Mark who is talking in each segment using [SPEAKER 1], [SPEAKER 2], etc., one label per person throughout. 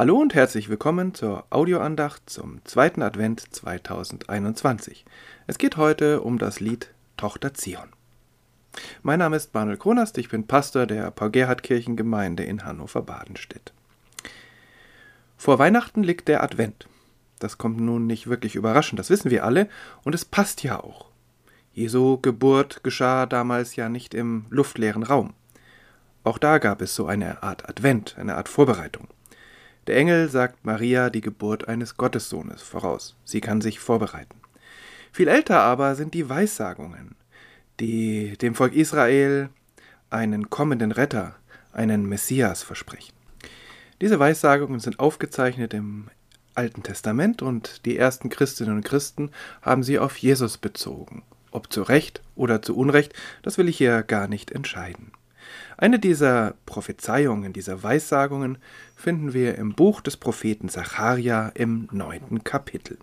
[SPEAKER 1] Hallo und herzlich willkommen zur Audioandacht zum zweiten Advent 2021. Es geht heute um das Lied Tochter Zion. Mein Name ist Manuel Kronast, ich bin Pastor der Paul-Gerhard-Kirchengemeinde in Hannover-Badenstedt. Vor Weihnachten liegt der Advent. Das kommt nun nicht wirklich überraschend, das wissen wir alle, und es passt ja auch. Jesu Geburt geschah damals ja nicht im luftleeren Raum. Auch da gab es so eine Art Advent, eine Art Vorbereitung. Der Engel sagt Maria die Geburt eines Gottessohnes voraus. Sie kann sich vorbereiten. Viel älter aber sind die Weissagungen, die dem Volk Israel einen kommenden Retter, einen Messias versprechen. Diese Weissagungen sind aufgezeichnet im Alten Testament und die ersten Christinnen und Christen haben sie auf Jesus bezogen. Ob zu Recht oder zu Unrecht, das will ich hier gar nicht entscheiden. Eine dieser Prophezeiungen, dieser Weissagungen finden wir im Buch des Propheten Zacharia im neunten Kapitel.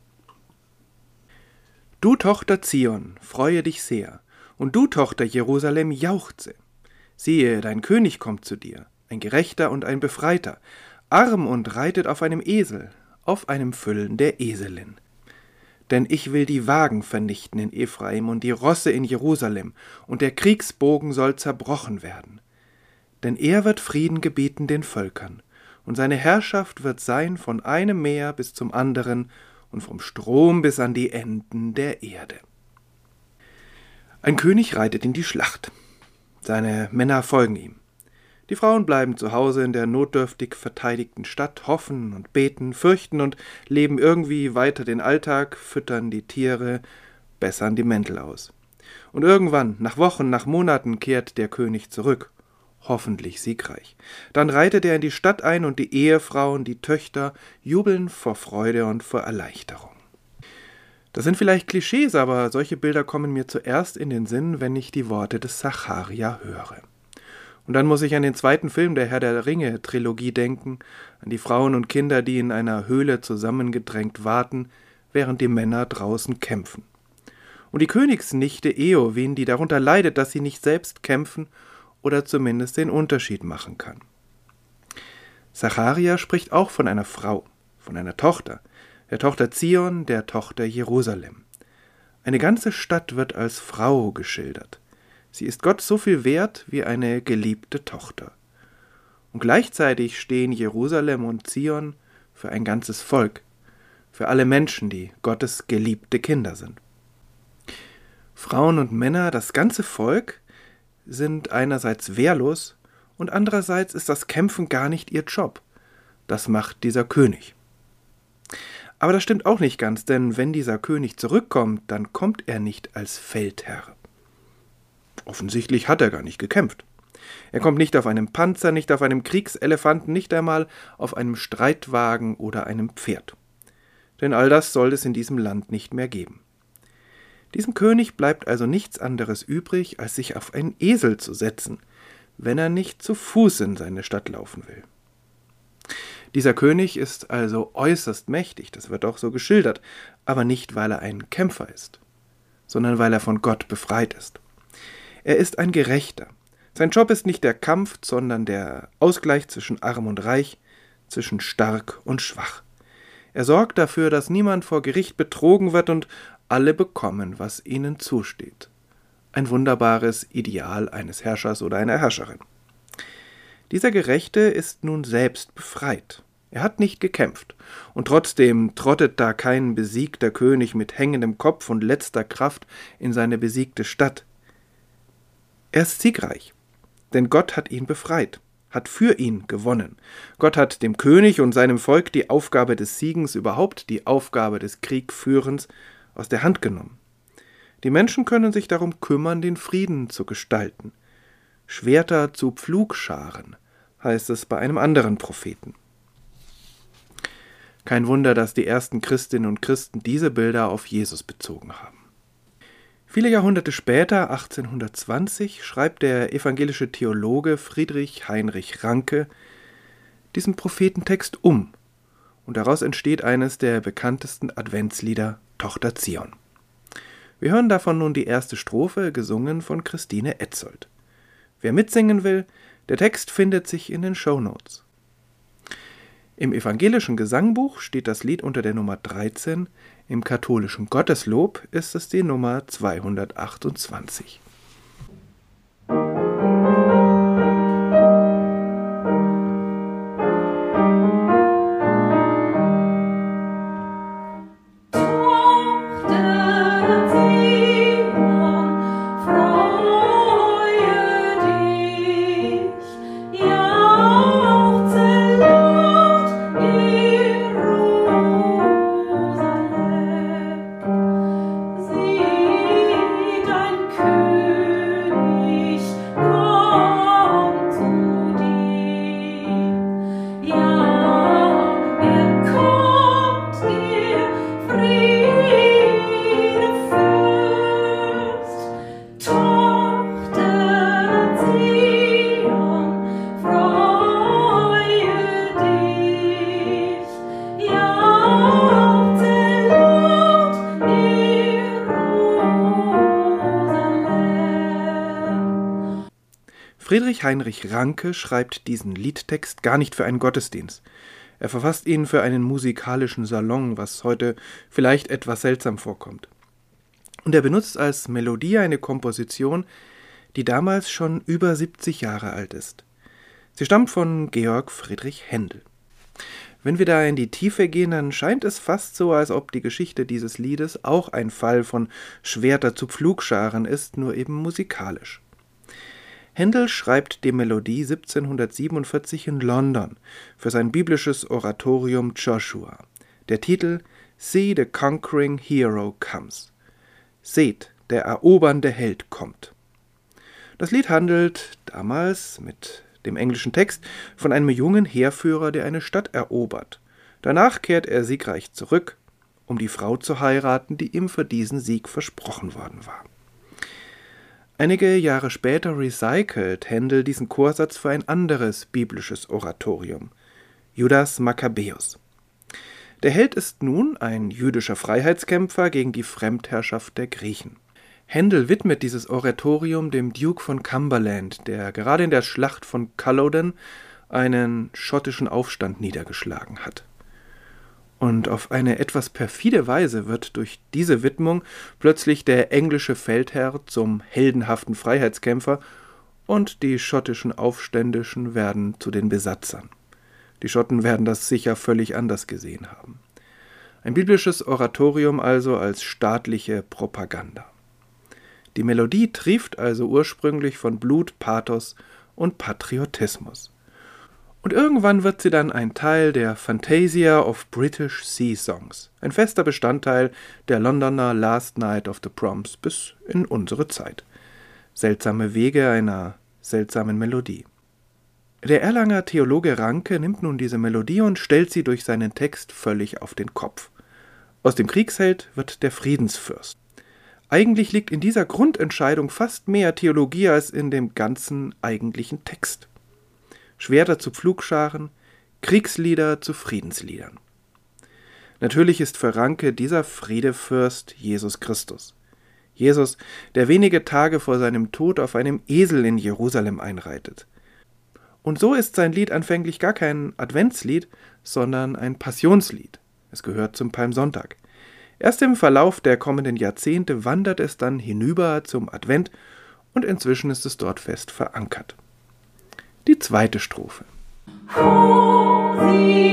[SPEAKER 1] Du Tochter Zion, freue dich sehr, und du Tochter Jerusalem, jauchze. Siehe, dein König kommt zu dir, ein Gerechter und ein Befreiter, arm und reitet auf einem Esel, auf einem Füllen der Eselin. Denn ich will die Wagen vernichten in Ephraim und die Rosse in Jerusalem, und der Kriegsbogen soll zerbrochen werden denn er wird Frieden gebieten den Völkern, und seine Herrschaft wird sein von einem Meer bis zum anderen und vom Strom bis an die Enden der Erde. Ein König reitet in die Schlacht. Seine Männer folgen ihm. Die Frauen bleiben zu Hause in der notdürftig verteidigten Stadt, hoffen und beten, fürchten und leben irgendwie weiter den Alltag, füttern die Tiere, bessern die Mäntel aus. Und irgendwann, nach Wochen, nach Monaten, kehrt der König zurück hoffentlich siegreich. Dann reitet er in die Stadt ein und die Ehefrauen, die Töchter jubeln vor Freude und vor Erleichterung. Das sind vielleicht Klischees, aber solche Bilder kommen mir zuerst in den Sinn, wenn ich die Worte des Zacharia höre. Und dann muss ich an den zweiten Film der Herr der Ringe Trilogie denken, an die Frauen und Kinder, die in einer Höhle zusammengedrängt warten, während die Männer draußen kämpfen. Und die Königsnichte Eowyn, die darunter leidet, dass sie nicht selbst kämpfen oder zumindest den Unterschied machen kann. Zacharia spricht auch von einer Frau, von einer Tochter, der Tochter Zion, der Tochter Jerusalem. Eine ganze Stadt wird als Frau geschildert. Sie ist Gott so viel wert wie eine geliebte Tochter. Und gleichzeitig stehen Jerusalem und Zion für ein ganzes Volk, für alle Menschen, die Gottes geliebte Kinder sind. Frauen und Männer, das ganze Volk, sind einerseits wehrlos und andererseits ist das Kämpfen gar nicht ihr Job. Das macht dieser König. Aber das stimmt auch nicht ganz, denn wenn dieser König zurückkommt, dann kommt er nicht als Feldherr. Offensichtlich hat er gar nicht gekämpft. Er kommt nicht auf einem Panzer, nicht auf einem Kriegselefanten, nicht einmal auf einem Streitwagen oder einem Pferd. Denn all das soll es in diesem Land nicht mehr geben. Diesem König bleibt also nichts anderes übrig, als sich auf einen Esel zu setzen, wenn er nicht zu Fuß in seine Stadt laufen will. Dieser König ist also äußerst mächtig, das wird auch so geschildert, aber nicht, weil er ein Kämpfer ist, sondern weil er von Gott befreit ist. Er ist ein Gerechter. Sein Job ist nicht der Kampf, sondern der Ausgleich zwischen arm und reich, zwischen stark und schwach. Er sorgt dafür, dass niemand vor Gericht betrogen wird und alle bekommen, was ihnen zusteht. Ein wunderbares Ideal eines Herrschers oder einer Herrscherin. Dieser Gerechte ist nun selbst befreit. Er hat nicht gekämpft, und trotzdem trottet da kein besiegter König mit hängendem Kopf und letzter Kraft in seine besiegte Stadt. Er ist siegreich, denn Gott hat ihn befreit, hat für ihn gewonnen. Gott hat dem König und seinem Volk die Aufgabe des Siegens, überhaupt die Aufgabe des Kriegführens aus der Hand genommen. Die Menschen können sich darum kümmern, den Frieden zu gestalten. Schwerter zu Pflugscharen, heißt es bei einem anderen Propheten. Kein Wunder, dass die ersten Christinnen und Christen diese Bilder auf Jesus bezogen haben. Viele Jahrhunderte später, 1820, schreibt der evangelische Theologe Friedrich Heinrich Ranke diesen Prophetentext um, und daraus entsteht eines der bekanntesten Adventslieder Tochter Zion. Wir hören davon nun die erste Strophe, gesungen von Christine Etzold. Wer mitsingen will, der Text findet sich in den Show Notes. Im evangelischen Gesangbuch steht das Lied unter der Nummer 13, im katholischen Gotteslob ist es die Nummer 228. Friedrich Heinrich Ranke schreibt diesen Liedtext gar nicht für einen Gottesdienst. Er verfasst ihn für einen musikalischen Salon, was heute vielleicht etwas seltsam vorkommt. Und er benutzt als Melodie eine Komposition, die damals schon über 70 Jahre alt ist. Sie stammt von Georg Friedrich Händel. Wenn wir da in die Tiefe gehen, dann scheint es fast so, als ob die Geschichte dieses Liedes auch ein Fall von Schwerter zu Pflugscharen ist, nur eben musikalisch. Händel schreibt die Melodie 1747 in London für sein biblisches Oratorium Joshua. Der Titel See the Conquering Hero Comes. Seht, der erobernde Held kommt. Das Lied handelt damals mit dem englischen Text von einem jungen Heerführer, der eine Stadt erobert. Danach kehrt er siegreich zurück, um die Frau zu heiraten, die ihm für diesen Sieg versprochen worden war. Einige Jahre später recycelt Händel diesen Chorsatz für ein anderes biblisches Oratorium, Judas Makkabäus. Der Held ist nun ein jüdischer Freiheitskämpfer gegen die Fremdherrschaft der Griechen. Händel widmet dieses Oratorium dem Duke von Cumberland, der gerade in der Schlacht von Culloden einen schottischen Aufstand niedergeschlagen hat. Und auf eine etwas perfide Weise wird durch diese Widmung plötzlich der englische Feldherr zum heldenhaften Freiheitskämpfer und die schottischen Aufständischen werden zu den Besatzern. Die Schotten werden das sicher völlig anders gesehen haben. Ein biblisches Oratorium also als staatliche Propaganda. Die Melodie trieft also ursprünglich von Blut, Pathos und Patriotismus und irgendwann wird sie dann ein Teil der Fantasia of British Sea Songs, ein fester Bestandteil der Londoner Last Night of the Proms bis in unsere Zeit. Seltsame Wege einer seltsamen Melodie. Der Erlanger Theologe Ranke nimmt nun diese Melodie und stellt sie durch seinen Text völlig auf den Kopf. Aus dem Kriegsheld wird der Friedensfürst. Eigentlich liegt in dieser Grundentscheidung fast mehr Theologie als in dem ganzen eigentlichen Text. Schwerter zu Pflugscharen, Kriegslieder zu Friedensliedern. Natürlich ist für Ranke dieser Friedefürst Jesus Christus. Jesus, der wenige Tage vor seinem Tod auf einem Esel in Jerusalem einreitet. Und so ist sein Lied anfänglich gar kein Adventslied, sondern ein Passionslied. Es gehört zum Palmsonntag. Erst im Verlauf der kommenden Jahrzehnte wandert es dann hinüber zum Advent und inzwischen ist es dort fest verankert die zweite Strophe. Hosianna.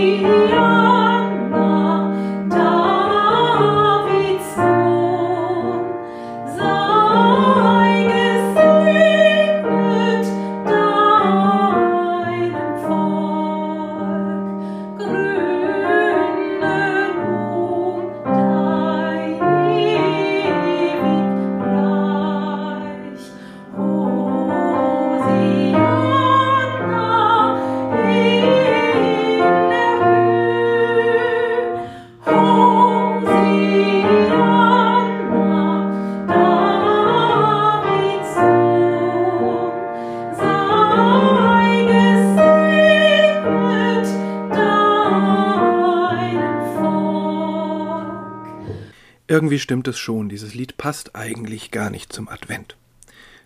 [SPEAKER 1] Irgendwie stimmt es schon, dieses Lied passt eigentlich gar nicht zum Advent.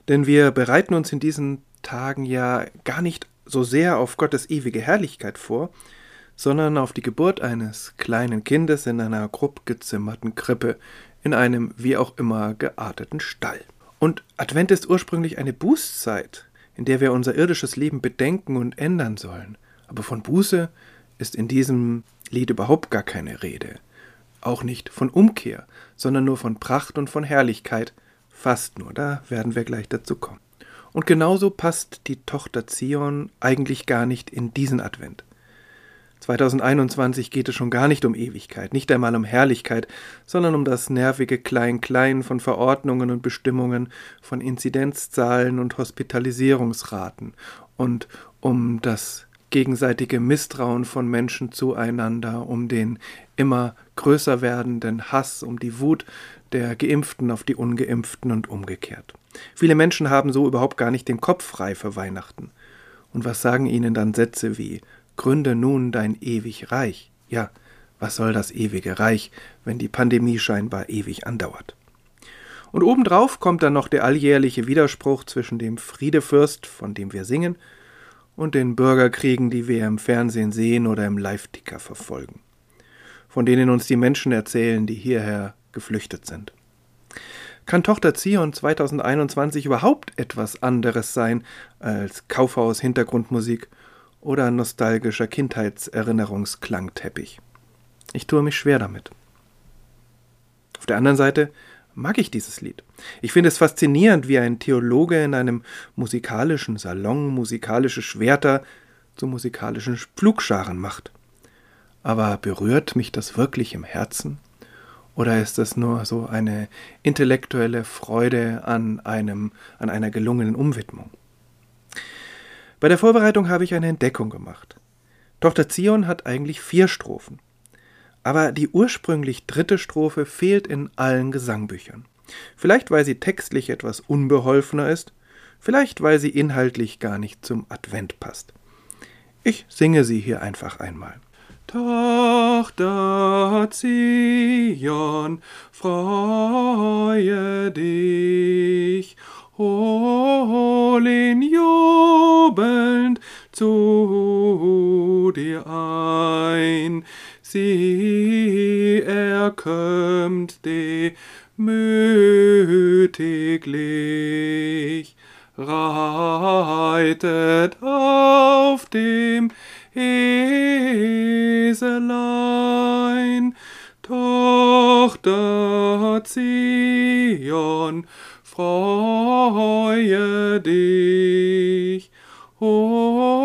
[SPEAKER 1] Denn wir bereiten uns in diesen Tagen ja gar nicht so sehr auf Gottes ewige Herrlichkeit vor, sondern auf die Geburt eines kleinen Kindes in einer grob gezimmerten Krippe, in einem wie auch immer gearteten Stall. Und Advent ist ursprünglich eine Bußzeit, in der wir unser irdisches Leben bedenken und ändern sollen. Aber von Buße ist in diesem Lied überhaupt gar keine Rede. Auch nicht von Umkehr, sondern nur von Pracht und von Herrlichkeit. Fast nur, da werden wir gleich dazu kommen. Und genauso passt die Tochter Zion eigentlich gar nicht in diesen Advent. 2021 geht es schon gar nicht um Ewigkeit, nicht einmal um Herrlichkeit, sondern um das nervige Klein-Klein von Verordnungen und Bestimmungen, von Inzidenzzahlen und Hospitalisierungsraten und um das gegenseitige Misstrauen von Menschen zueinander, um den immer größer werdenden Hass, um die Wut der Geimpften auf die Ungeimpften und umgekehrt. Viele Menschen haben so überhaupt gar nicht den Kopf frei für Weihnachten. Und was sagen ihnen dann Sätze wie Gründe nun dein ewig Reich. Ja, was soll das ewige Reich, wenn die Pandemie scheinbar ewig andauert? Und obendrauf kommt dann noch der alljährliche Widerspruch zwischen dem Friedefürst, von dem wir singen, und den Bürgerkriegen, die wir im Fernsehen sehen oder im Live-Ticker verfolgen, von denen uns die Menschen erzählen, die hierher geflüchtet sind. Kann Tochter Zion 2021 überhaupt etwas anderes sein als Kaufhaus-Hintergrundmusik oder nostalgischer Kindheitserinnerungsklangteppich. Ich tue mich schwer damit. Auf der anderen Seite mag ich dieses Lied. Ich finde es faszinierend, wie ein Theologe in einem musikalischen Salon musikalische Schwerter zu musikalischen Pflugscharen macht. Aber berührt mich das wirklich im Herzen? Oder ist es nur so eine intellektuelle Freude an einem, an einer gelungenen Umwidmung? Bei der Vorbereitung habe ich eine Entdeckung gemacht. Tochter Zion hat eigentlich vier Strophen. Aber die ursprünglich dritte Strophe fehlt in allen Gesangbüchern. Vielleicht weil sie textlich etwas unbeholfener ist, vielleicht weil sie inhaltlich gar nicht zum Advent passt. Ich singe sie hier einfach einmal. Tochter Zion, freue dich hol ihn jubelnd zu dir ein. Sie erkömmt demütiglich, reitet auf dem Eselein, Tochter Zion, freue dich, hol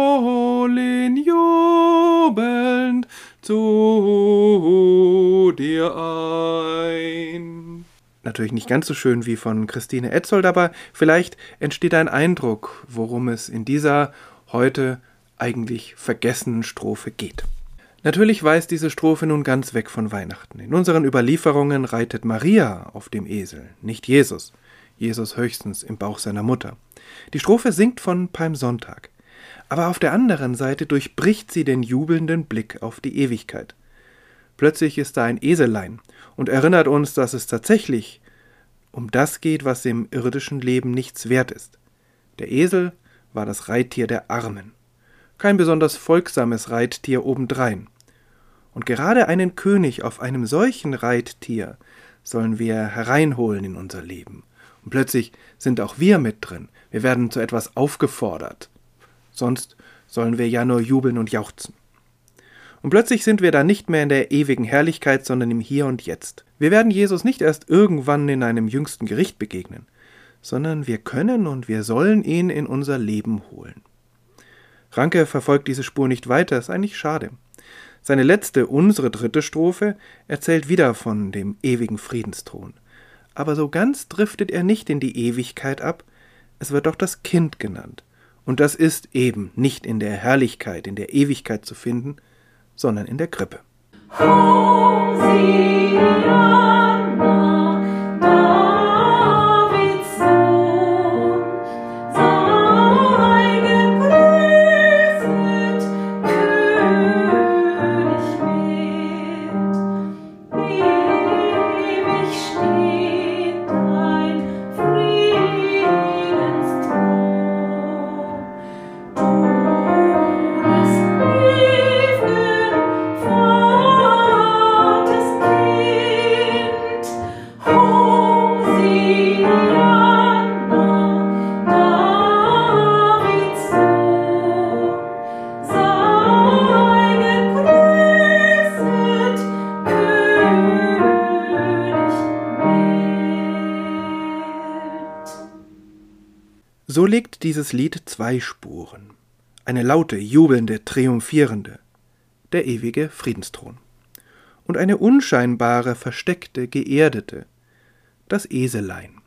[SPEAKER 1] dir ein. Natürlich nicht ganz so schön wie von Christine Etzold, aber vielleicht entsteht ein Eindruck, worum es in dieser heute eigentlich vergessenen Strophe geht. Natürlich weist diese Strophe nun ganz weg von Weihnachten. In unseren Überlieferungen reitet Maria auf dem Esel, nicht Jesus. Jesus höchstens im Bauch seiner Mutter. Die Strophe singt von Palmsonntag. Aber auf der anderen Seite durchbricht sie den jubelnden Blick auf die Ewigkeit. Plötzlich ist da ein Eselein und erinnert uns, dass es tatsächlich um das geht, was im irdischen Leben nichts wert ist. Der Esel war das Reittier der Armen. Kein besonders folgsames Reittier obendrein. Und gerade einen König auf einem solchen Reittier sollen wir hereinholen in unser Leben und plötzlich sind auch wir mit drin. Wir werden zu etwas aufgefordert. Sonst sollen wir ja nur jubeln und jauchzen. Und plötzlich sind wir da nicht mehr in der ewigen Herrlichkeit, sondern im Hier und Jetzt. Wir werden Jesus nicht erst irgendwann in einem jüngsten Gericht begegnen, sondern wir können und wir sollen ihn in unser Leben holen. Ranke verfolgt diese Spur nicht weiter, ist eigentlich schade. Seine letzte, unsere dritte Strophe erzählt wieder von dem ewigen Friedensthron aber so ganz driftet er nicht in die Ewigkeit ab, es wird doch das Kind genannt, und das ist eben nicht in der Herrlichkeit, in der Ewigkeit zu finden, sondern in der Krippe. Hosianna. So legt dieses Lied zwei Spuren. Eine laute, jubelnde, triumphierende, der ewige Friedensthron. Und eine unscheinbare, versteckte, geerdete, das Eselein.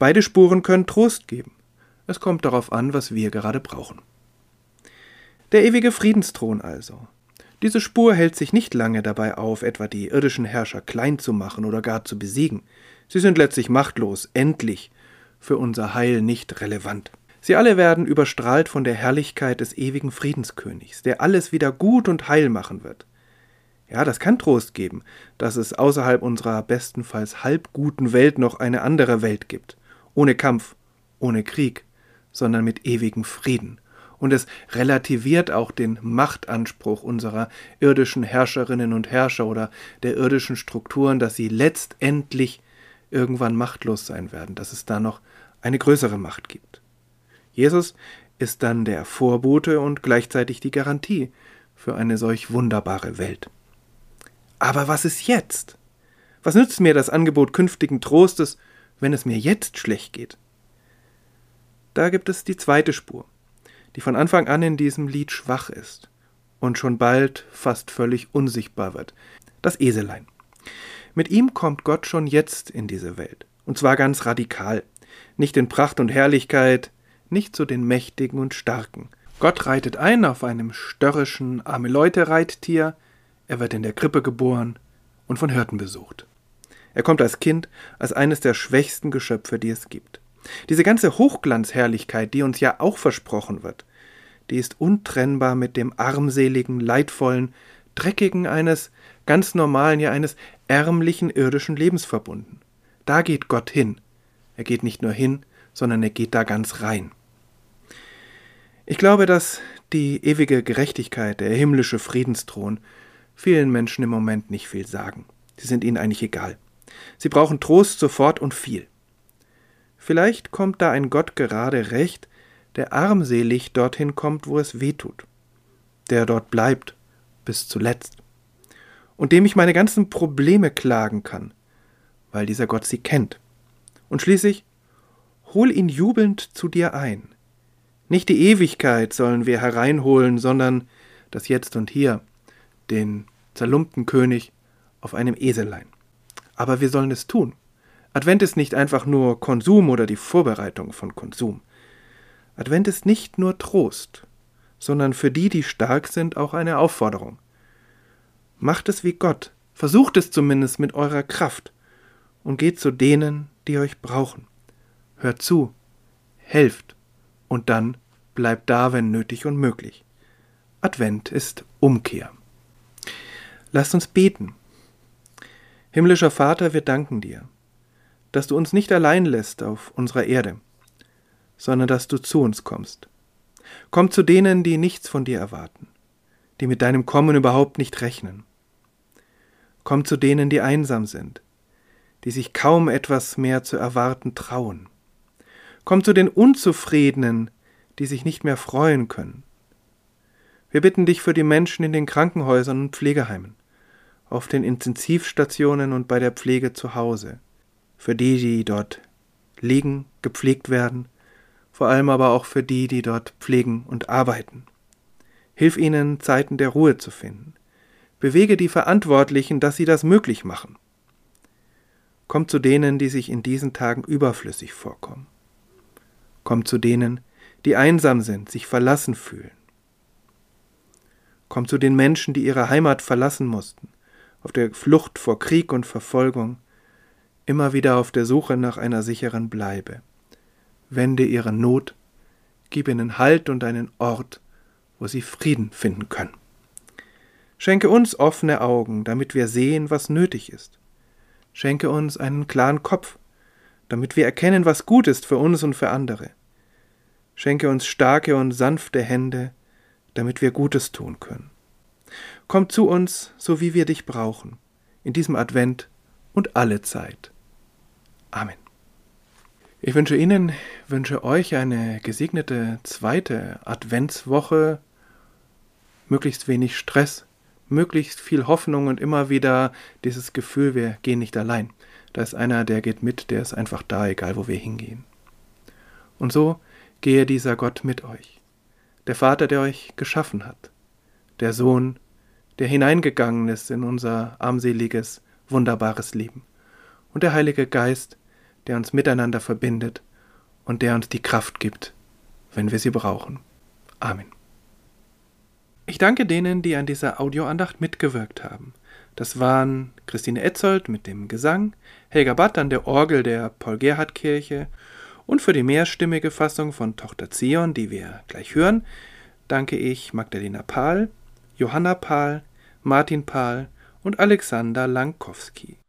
[SPEAKER 1] Beide Spuren können Trost geben. Es kommt darauf an, was wir gerade brauchen. Der ewige Friedensthron also. Diese Spur hält sich nicht lange dabei auf, etwa die irdischen Herrscher klein zu machen oder gar zu besiegen. Sie sind letztlich machtlos, endlich, für unser Heil nicht relevant. Sie alle werden überstrahlt von der Herrlichkeit des ewigen Friedenskönigs, der alles wieder gut und heil machen wird. Ja, das kann Trost geben, dass es außerhalb unserer bestenfalls halbguten Welt noch eine andere Welt gibt, ohne Kampf, ohne Krieg, sondern mit ewigem Frieden. Und es relativiert auch den Machtanspruch unserer irdischen Herrscherinnen und Herrscher oder der irdischen Strukturen, dass sie letztendlich irgendwann machtlos sein werden, dass es da noch eine größere Macht gibt. Jesus ist dann der Vorbote und gleichzeitig die Garantie für eine solch wunderbare Welt. Aber was ist jetzt? Was nützt mir das Angebot künftigen Trostes, wenn es mir jetzt schlecht geht? Da gibt es die zweite Spur, die von Anfang an in diesem Lied schwach ist und schon bald fast völlig unsichtbar wird. Das Eselein. Mit ihm kommt Gott schon jetzt in diese Welt, und zwar ganz radikal, nicht in Pracht und Herrlichkeit, nicht zu den Mächtigen und Starken. Gott reitet ein auf einem störrischen Arme-Leute-Reittier, er wird in der Krippe geboren und von Hirten besucht. Er kommt als Kind, als eines der schwächsten Geschöpfe, die es gibt. Diese ganze Hochglanzherrlichkeit, die uns ja auch versprochen wird, die ist untrennbar mit dem armseligen, leidvollen, dreckigen eines ganz normalen, ja eines ärmlichen irdischen Lebens verbunden. Da geht Gott hin. Er geht nicht nur hin, sondern er geht da ganz rein. Ich glaube, dass die ewige Gerechtigkeit, der himmlische Friedensthron, vielen Menschen im Moment nicht viel sagen. Sie sind ihnen eigentlich egal. Sie brauchen Trost sofort und viel. Vielleicht kommt da ein Gott gerade recht, der armselig dorthin kommt, wo es weh tut, der dort bleibt bis zuletzt und dem ich meine ganzen Probleme klagen kann, weil dieser Gott sie kennt. Und schließlich, hol ihn jubelnd zu dir ein. Nicht die Ewigkeit sollen wir hereinholen, sondern das Jetzt und Hier, den zerlumpten König auf einem Eselein. Aber wir sollen es tun. Advent ist nicht einfach nur Konsum oder die Vorbereitung von Konsum. Advent ist nicht nur Trost, sondern für die, die stark sind, auch eine Aufforderung. Macht es wie Gott, versucht es zumindest mit eurer Kraft und geht zu denen, die euch brauchen. Hört zu, helft und dann bleibt da, wenn nötig und möglich. Advent ist Umkehr. Lasst uns beten. Himmlischer Vater, wir danken dir, dass du uns nicht allein lässt auf unserer Erde, sondern dass du zu uns kommst. Komm zu denen, die nichts von dir erwarten, die mit deinem Kommen überhaupt nicht rechnen. Komm zu denen, die einsam sind, die sich kaum etwas mehr zu erwarten trauen. Komm zu den Unzufriedenen, die sich nicht mehr freuen können. Wir bitten dich für die Menschen in den Krankenhäusern und Pflegeheimen auf den Intensivstationen und bei der Pflege zu Hause, für die, die dort liegen, gepflegt werden, vor allem aber auch für die, die dort pflegen und arbeiten. Hilf ihnen, Zeiten der Ruhe zu finden. Bewege die Verantwortlichen, dass sie das möglich machen. Komm zu denen, die sich in diesen Tagen überflüssig vorkommen. Komm zu denen, die einsam sind, sich verlassen fühlen. Komm zu den Menschen, die ihre Heimat verlassen mussten, auf der Flucht vor Krieg und Verfolgung, immer wieder auf der Suche nach einer sicheren Bleibe. Wende ihre Not, gib ihnen Halt und einen Ort, wo sie Frieden finden können. Schenke uns offene Augen, damit wir sehen, was nötig ist. Schenke uns einen klaren Kopf, damit wir erkennen, was gut ist für uns und für andere. Schenke uns starke und sanfte Hände, damit wir Gutes tun können. Komm zu uns, so wie wir dich brauchen, in diesem Advent und alle Zeit. Amen. Ich wünsche Ihnen, wünsche euch eine gesegnete zweite Adventswoche, möglichst wenig Stress, möglichst viel Hoffnung und immer wieder dieses Gefühl, wir gehen nicht allein. Da ist einer, der geht mit, der ist einfach da, egal wo wir hingehen. Und so gehe dieser Gott mit euch, der Vater, der euch geschaffen hat, der Sohn, der hineingegangen ist in unser armseliges, wunderbares Leben, und der Heilige Geist, der uns miteinander verbindet und der uns die Kraft gibt, wenn wir sie brauchen. Amen. Ich danke denen, die an dieser Audioandacht mitgewirkt haben. Das waren Christine Etzold mit dem Gesang, Helga Batt an der Orgel der Paul-Gerhardt-Kirche und für die mehrstimmige Fassung von Tochter Zion, die wir gleich hören, danke ich Magdalena Pahl, Johanna Pahl, Martin Pahl und Alexander Lankowski.